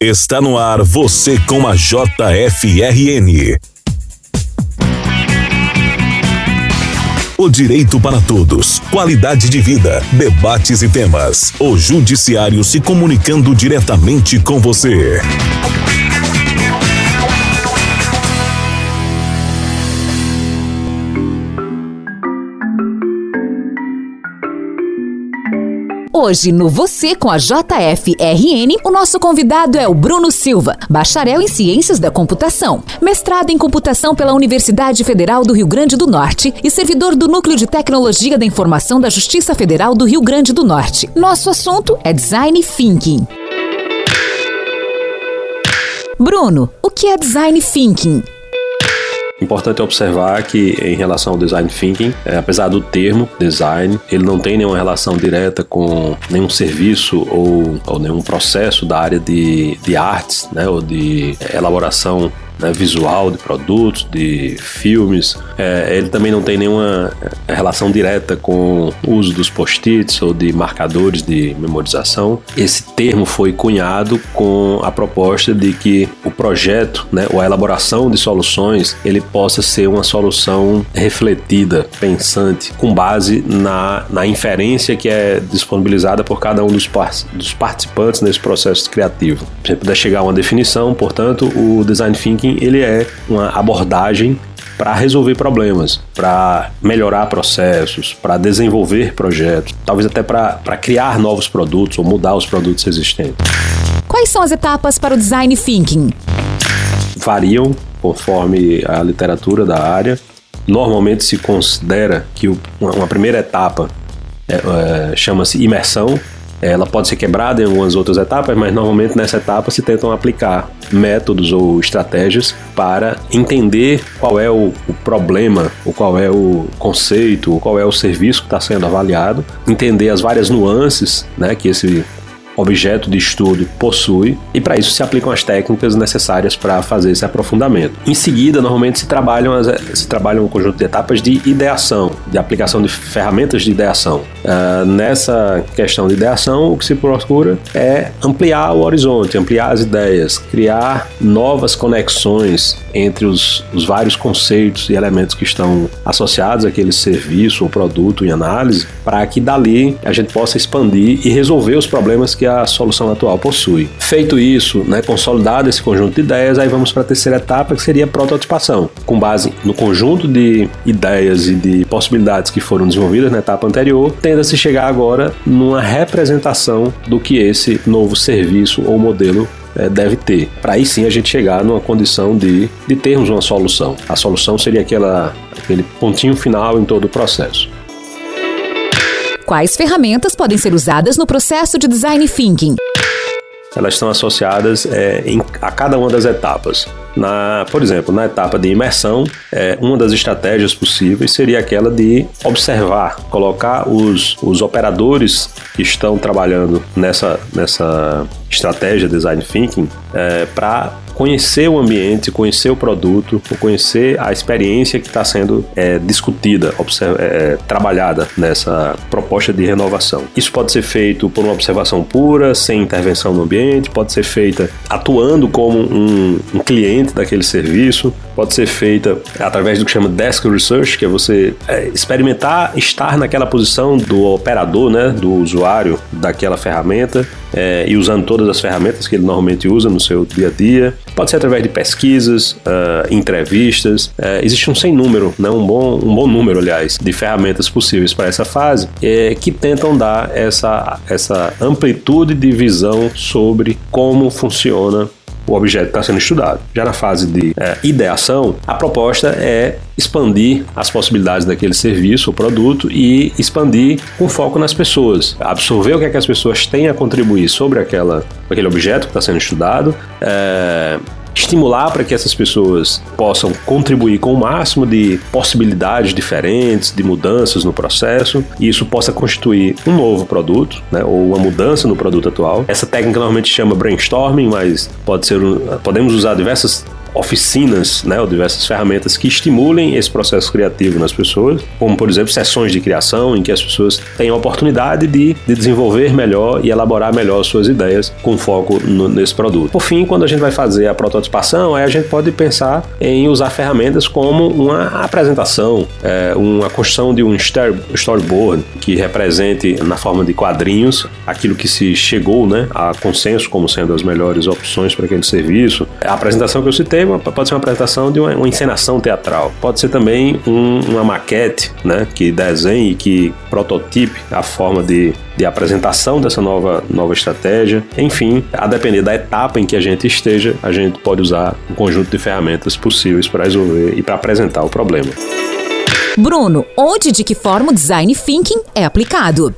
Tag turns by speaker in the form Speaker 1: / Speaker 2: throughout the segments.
Speaker 1: Está no ar você com a JFRN. O direito para todos, qualidade de vida, debates e temas. O Judiciário se comunicando diretamente com você.
Speaker 2: Hoje, no Você com a JFRN, o nosso convidado é o Bruno Silva, bacharel em Ciências da Computação, mestrado em Computação pela Universidade Federal do Rio Grande do Norte e servidor do Núcleo de Tecnologia da Informação da Justiça Federal do Rio Grande do Norte. Nosso assunto é Design Thinking. Bruno, o que é Design Thinking?
Speaker 3: Importante observar que, em relação ao design thinking, é, apesar do termo design, ele não tem nenhuma relação direta com nenhum serviço ou, ou nenhum processo da área de, de artes, né, ou de elaboração né, visual de produtos, de filmes. É, ele também não tem nenhuma é, relação direta com o uso dos post-its ou de marcadores de memorização. Esse termo foi cunhado com a proposta de que o projeto, né, ou a elaboração de soluções, ele possa ser uma solução refletida, pensante, com base na, na inferência que é disponibilizada por cada um dos, par dos participantes nesse processo criativo. Se puder chegar a uma definição, portanto, o design thinking ele é uma abordagem para resolver problemas, para melhorar processos, para desenvolver projetos, talvez até para criar novos produtos ou mudar os produtos existentes.
Speaker 2: Quais são as etapas para o design thinking?
Speaker 3: Variam conforme a literatura da área. Normalmente se considera que uma primeira etapa é, é, chama-se imersão, ela pode ser quebrada em algumas outras etapas, mas normalmente nessa etapa se tentam aplicar métodos ou estratégias para entender qual é o, o problema, ou qual é o conceito, ou qual é o serviço que está sendo avaliado, entender as várias nuances né, que esse objeto de estudo possui, e para isso se aplicam as técnicas necessárias para fazer esse aprofundamento. Em seguida, normalmente se trabalham, as, se trabalham um conjunto de etapas de ideação, de aplicação de ferramentas de ideação. Uh, nessa questão de ideação, o que se procura é ampliar o horizonte, ampliar as ideias, criar novas conexões entre os, os vários conceitos e elementos que estão associados àquele serviço ou produto em análise, para que dali a gente possa expandir e resolver os problemas que a solução atual possui. Feito isso, né, consolidado esse conjunto de ideias, aí vamos para a terceira etapa, que seria a prototipação. Com base no conjunto de ideias e de possibilidades que foram desenvolvidas na etapa anterior, tenda-se chegar agora numa representação do que esse novo serviço ou modelo é, deve ter. Para aí sim a gente chegar numa condição de, de termos uma solução. A solução seria aquela, aquele pontinho final em todo o processo.
Speaker 2: Quais ferramentas podem ser usadas no processo de design thinking?
Speaker 3: Elas estão associadas é, em, a cada uma das etapas. Na, por exemplo, na etapa de imersão, é, uma das estratégias possíveis seria aquela de observar, colocar os, os operadores que estão trabalhando nessa, nessa estratégia design thinking é, para conhecer o ambiente, conhecer o produto, conhecer a experiência que está sendo é, discutida, é, é, trabalhada nessa proposta de renovação. Isso pode ser feito por uma observação pura, sem intervenção no ambiente, pode ser feita atuando como um, um cliente daquele serviço, pode ser feita através do que chama desk research, que é você é, experimentar estar naquela posição do operador, né, do usuário daquela ferramenta é, e usando todas as ferramentas que ele normalmente usa no seu dia a dia. Pode ser através de pesquisas, uh, entrevistas. Uh, existe um sem número, né, um, bom, um bom número, aliás, de ferramentas possíveis para essa fase é, que tentam dar essa, essa amplitude de visão sobre como funciona o objeto está sendo estudado. Já na fase de é, ideação, a proposta é expandir as possibilidades daquele serviço ou produto e expandir com foco nas pessoas. Absorver o que, é que as pessoas têm a contribuir sobre aquela, aquele objeto que está sendo estudado, é, estimular para que essas pessoas possam contribuir com o máximo de possibilidades diferentes, de mudanças no processo, e isso possa constituir um novo produto, né, ou uma mudança no produto atual. Essa técnica normalmente chama brainstorming, mas pode ser, podemos usar diversas oficinas, né, ou diversas ferramentas que estimulem esse processo criativo nas pessoas, como por exemplo sessões de criação em que as pessoas têm a oportunidade de, de desenvolver melhor e elaborar melhor suas ideias com foco no, nesse produto. Por fim, quando a gente vai fazer a prototipação, aí a gente pode pensar em usar ferramentas como uma apresentação, é, uma construção de um storyboard que represente na forma de quadrinhos aquilo que se chegou né, a consenso como sendo as melhores opções para aquele serviço. A apresentação que eu citei pode ser uma apresentação de uma, uma encenação teatral, pode ser também um, uma maquete né, que desenhe, que prototipe a forma de de apresentação dessa nova, nova estratégia. Enfim, a depender da etapa em que a gente esteja, a gente pode usar um conjunto de ferramentas possíveis para resolver e para apresentar o problema.
Speaker 2: Bruno, onde e de que forma o design thinking é aplicado?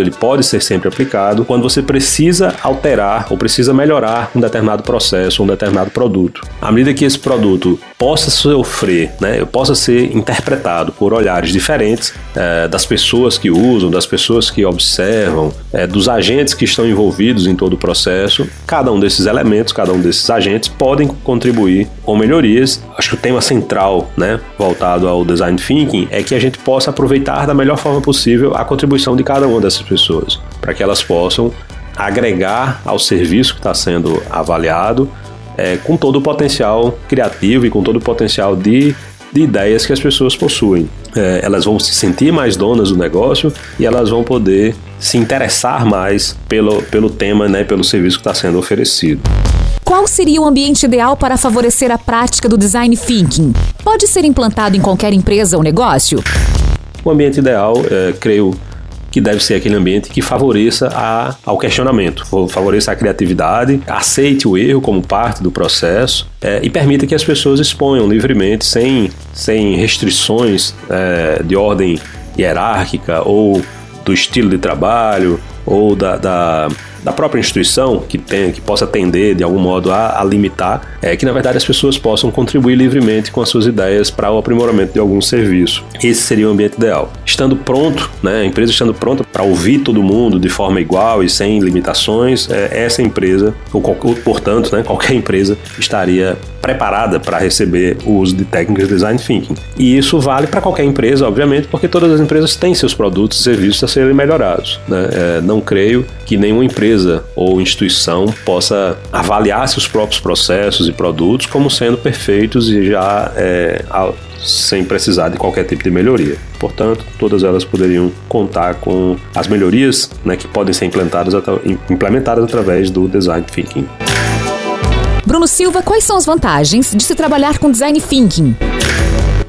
Speaker 3: Ele pode ser sempre aplicado quando você precisa alterar ou precisa melhorar um determinado processo, um determinado produto. À medida que esse produto possa sofrer, né, possa ser interpretado por olhares diferentes é, das pessoas que usam, das pessoas que observam, é, dos agentes que estão envolvidos em todo o processo, cada um desses elementos, cada um desses agentes podem contribuir com melhorias. Acho que o tema central, né, voltado ao design thinking, é que a gente possa aproveitar da melhor forma possível a contribuição de cada uma dessas pessoas, para que elas possam agregar ao serviço que está sendo avaliado é, com todo o potencial criativo e com todo o potencial de, de ideias que as pessoas possuem. É, elas vão se sentir mais donas do negócio e elas vão poder se interessar mais pelo, pelo tema, né, pelo serviço que está sendo oferecido.
Speaker 2: Qual seria o ambiente ideal para favorecer a prática do design thinking? Pode ser implantado em qualquer empresa ou negócio?
Speaker 3: O ambiente ideal, é, creio, que deve ser aquele ambiente que favoreça a, ao questionamento, favoreça a criatividade, aceite o erro como parte do processo é, e permita que as pessoas exponham livremente, sem, sem restrições é, de ordem hierárquica ou do estilo de trabalho ou da, da da própria instituição que tem, que possa atender de algum modo a, a, limitar, é que na verdade as pessoas possam contribuir livremente com as suas ideias para o aprimoramento de algum serviço. Esse seria o ambiente ideal. Estando pronto, né, a empresa estando pronta para ouvir todo mundo de forma igual e sem limitações, é, essa empresa, ou, ou portanto, né, qualquer empresa estaria preparada para receber o uso de técnicas de design thinking. E isso vale para qualquer empresa, obviamente, porque todas as empresas têm seus produtos e serviços a serem melhorados. Né? É, não creio que nenhuma empresa ou instituição possa avaliar seus próprios processos e produtos como sendo perfeitos e já é, sem precisar de qualquer tipo de melhoria. Portanto, todas elas poderiam contar com as melhorias né, que podem ser implementadas, implementadas através do design thinking.
Speaker 2: Bruno Silva, quais são as vantagens de se trabalhar com design thinking?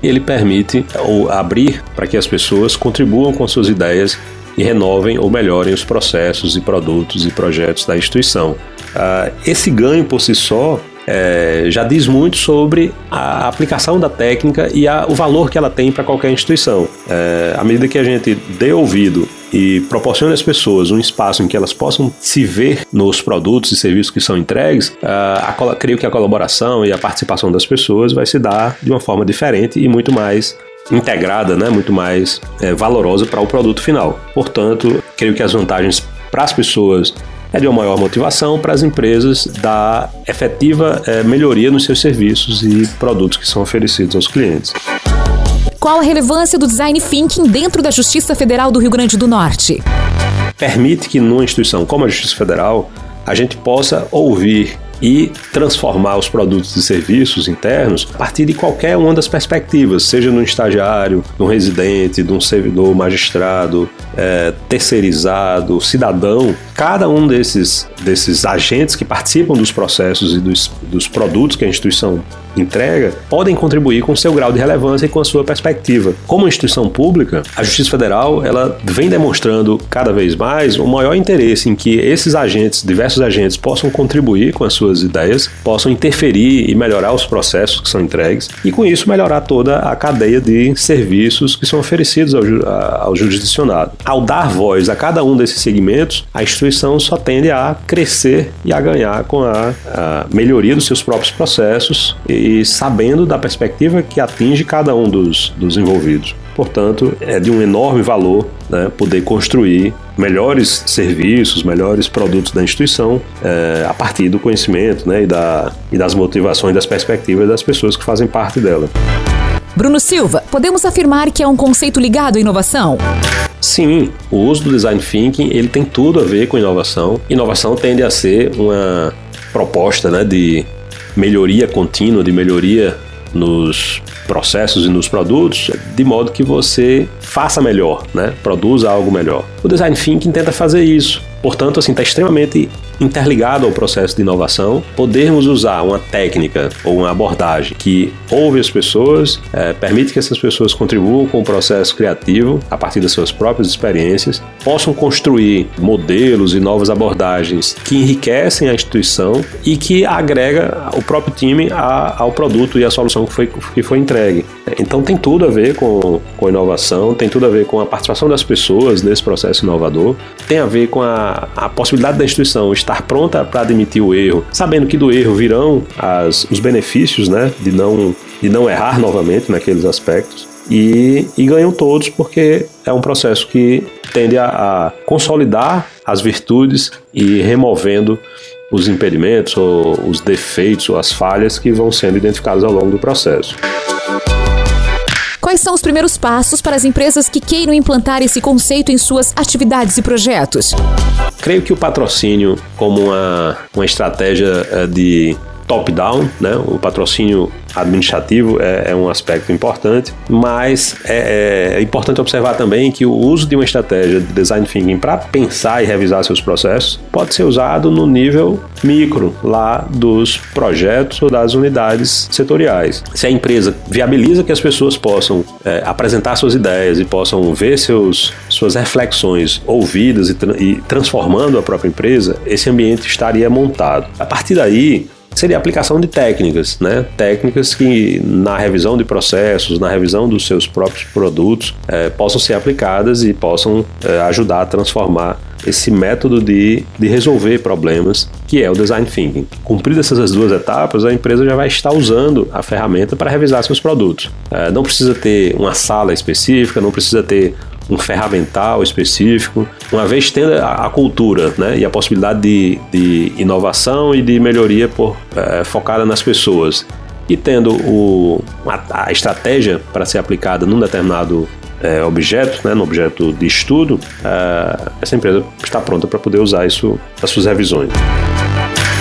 Speaker 3: Ele permite ou abrir para que as pessoas contribuam com suas ideias e renovem ou melhorem os processos e produtos e projetos da instituição. Uh, esse ganho por si só é, já diz muito sobre a aplicação da técnica e o valor que ela tem para qualquer instituição. É, à medida que a gente dê ouvido e proporcione às pessoas um espaço em que elas possam se ver nos produtos e serviços que são entregues, a, a, creio que a colaboração e a participação das pessoas vai se dar de uma forma diferente e muito mais integrada, né, muito mais é, valorosa para o produto final. Portanto, creio que as vantagens para as pessoas é de uma maior motivação para as empresas da efetiva é, melhoria nos seus serviços e produtos que são oferecidos aos clientes.
Speaker 2: Qual a relevância do design thinking dentro da Justiça Federal do Rio Grande do Norte?
Speaker 3: Permite que numa instituição como a Justiça Federal a gente possa ouvir e transformar os produtos e serviços internos a partir de qualquer uma das perspectivas, seja no estagiário, no residente, de um servidor magistrado, é, terceirizado, cidadão, cada um desses, desses agentes que participam dos processos e dos, dos produtos que a instituição entrega podem contribuir com seu grau de relevância e com a sua perspectiva. Como instituição pública, a Justiça Federal ela vem demonstrando cada vez mais o maior interesse em que esses agentes, diversos agentes, possam contribuir com as suas ideias, possam interferir e melhorar os processos que são entregues e com isso melhorar toda a cadeia de serviços que são oferecidos ao, ao jurisdicionado. Ao dar voz a cada um desses segmentos, a instituição instituição só tende a crescer e a ganhar com a, a melhoria dos seus próprios processos e sabendo da perspectiva que atinge cada um dos, dos envolvidos. Portanto, é de um enorme valor né, poder construir melhores serviços, melhores produtos da instituição é, a partir do conhecimento né, e, da, e das motivações, das perspectivas das pessoas que fazem parte dela.
Speaker 2: Bruno Silva, podemos afirmar que é um conceito ligado à inovação?
Speaker 3: Sim, o uso do design thinking ele tem tudo a ver com inovação. Inovação tende a ser uma proposta né, de melhoria contínua, de melhoria nos processos e nos produtos, de modo que você faça melhor, né? Produza algo melhor. O design thinking tenta fazer isso. Portanto, assim, está extremamente interligado ao processo de inovação, podermos usar uma técnica ou uma abordagem que ouve as pessoas, é, permite que essas pessoas contribuam com o processo criativo a partir das suas próprias experiências, possam construir modelos e novas abordagens que enriquecem a instituição e que agrega o próprio time a, ao produto e à solução que foi, que foi entregue. Então tem tudo a ver com, com inovação, tem tudo a ver com a participação das pessoas nesse processo inovador, tem a ver com a, a possibilidade da instituição estar pronta para admitir o erro, sabendo que do erro virão as, os benefícios né, de, não, de não errar novamente naqueles aspectos. E, e ganham todos porque é um processo que tende a, a consolidar as virtudes e removendo os impedimentos ou os defeitos ou as falhas que vão sendo identificados ao longo do processo.
Speaker 2: Quais são os primeiros passos para as empresas que queiram implantar esse conceito em suas atividades e projetos?
Speaker 3: Creio que o patrocínio, como uma, uma estratégia eh, de top-down, né? o patrocínio administrativo é, é, um aspecto importante, mas é, é, importante observar também que o uso de uma estratégia de design thinking para pensar e revisar seus processos pode ser usado no nível micro, lá dos projetos ou das unidades setoriais. Se a empresa viabiliza que as pessoas possam é, apresentar suas ideias e possam ver seus, suas reflexões ouvidas e, tra e transformando a própria empresa, esse ambiente estaria montado. A partir daí, seria a aplicação de técnicas, né? Técnicas que na revisão de processos, na revisão dos seus próprios produtos, é, possam ser aplicadas e possam é, ajudar a transformar esse método de, de resolver problemas, que é o design thinking. Cumpridas essas duas etapas, a empresa já vai estar usando a ferramenta para revisar seus produtos. É, não precisa ter uma sala específica, não precisa ter um ferramental específico, uma vez tendo a, a cultura né, e a possibilidade de, de inovação e de melhoria por, é, focada nas pessoas e tendo o, a, a estratégia para ser aplicada num determinado é, objeto, né, no objeto de estudo, é, essa empresa está pronta para poder usar isso nas suas revisões.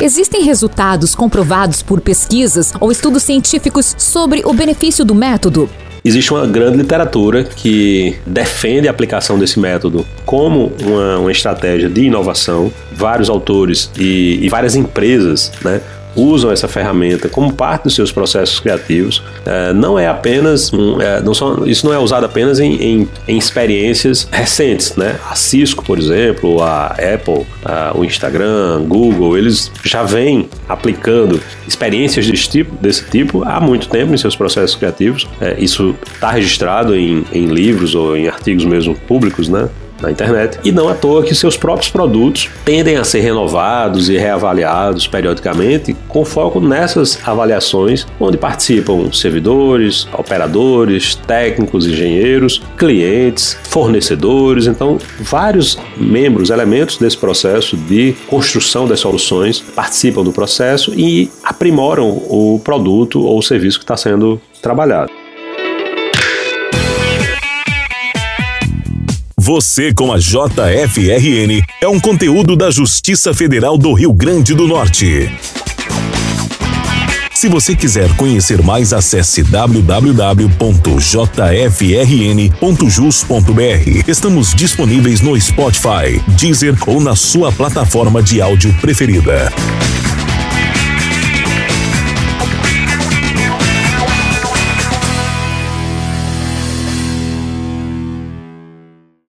Speaker 2: Existem resultados comprovados por pesquisas ou estudos científicos sobre o benefício do método?
Speaker 3: Existe uma grande literatura que defende a aplicação desse método como uma, uma estratégia de inovação. Vários autores e, e várias empresas né, usam essa ferramenta como parte dos seus processos criativos. É, não é apenas um, é, não são, isso não é usado apenas em, em, em, experiências recentes, né? A Cisco, por exemplo, a Apple, a, o Instagram, Google, eles já vêm aplicando experiências desse tipo, desse tipo há muito tempo em seus processos criativos. É, isso está registrado em, em livros ou em artigos mesmo públicos, né? Na internet. E não à toa que seus próprios produtos tendem a ser renovados e reavaliados periodicamente, com foco nessas avaliações, onde participam servidores, operadores, técnicos, engenheiros, clientes, fornecedores, então vários membros, elementos desse processo de construção das soluções participam do processo e aprimoram o produto ou o serviço que está sendo trabalhado.
Speaker 1: Você com a JFRN é um conteúdo da Justiça Federal do Rio Grande do Norte. Se você quiser conhecer mais, acesse www.jfrn.jus.br. Estamos disponíveis no Spotify, Deezer ou na sua plataforma de áudio preferida.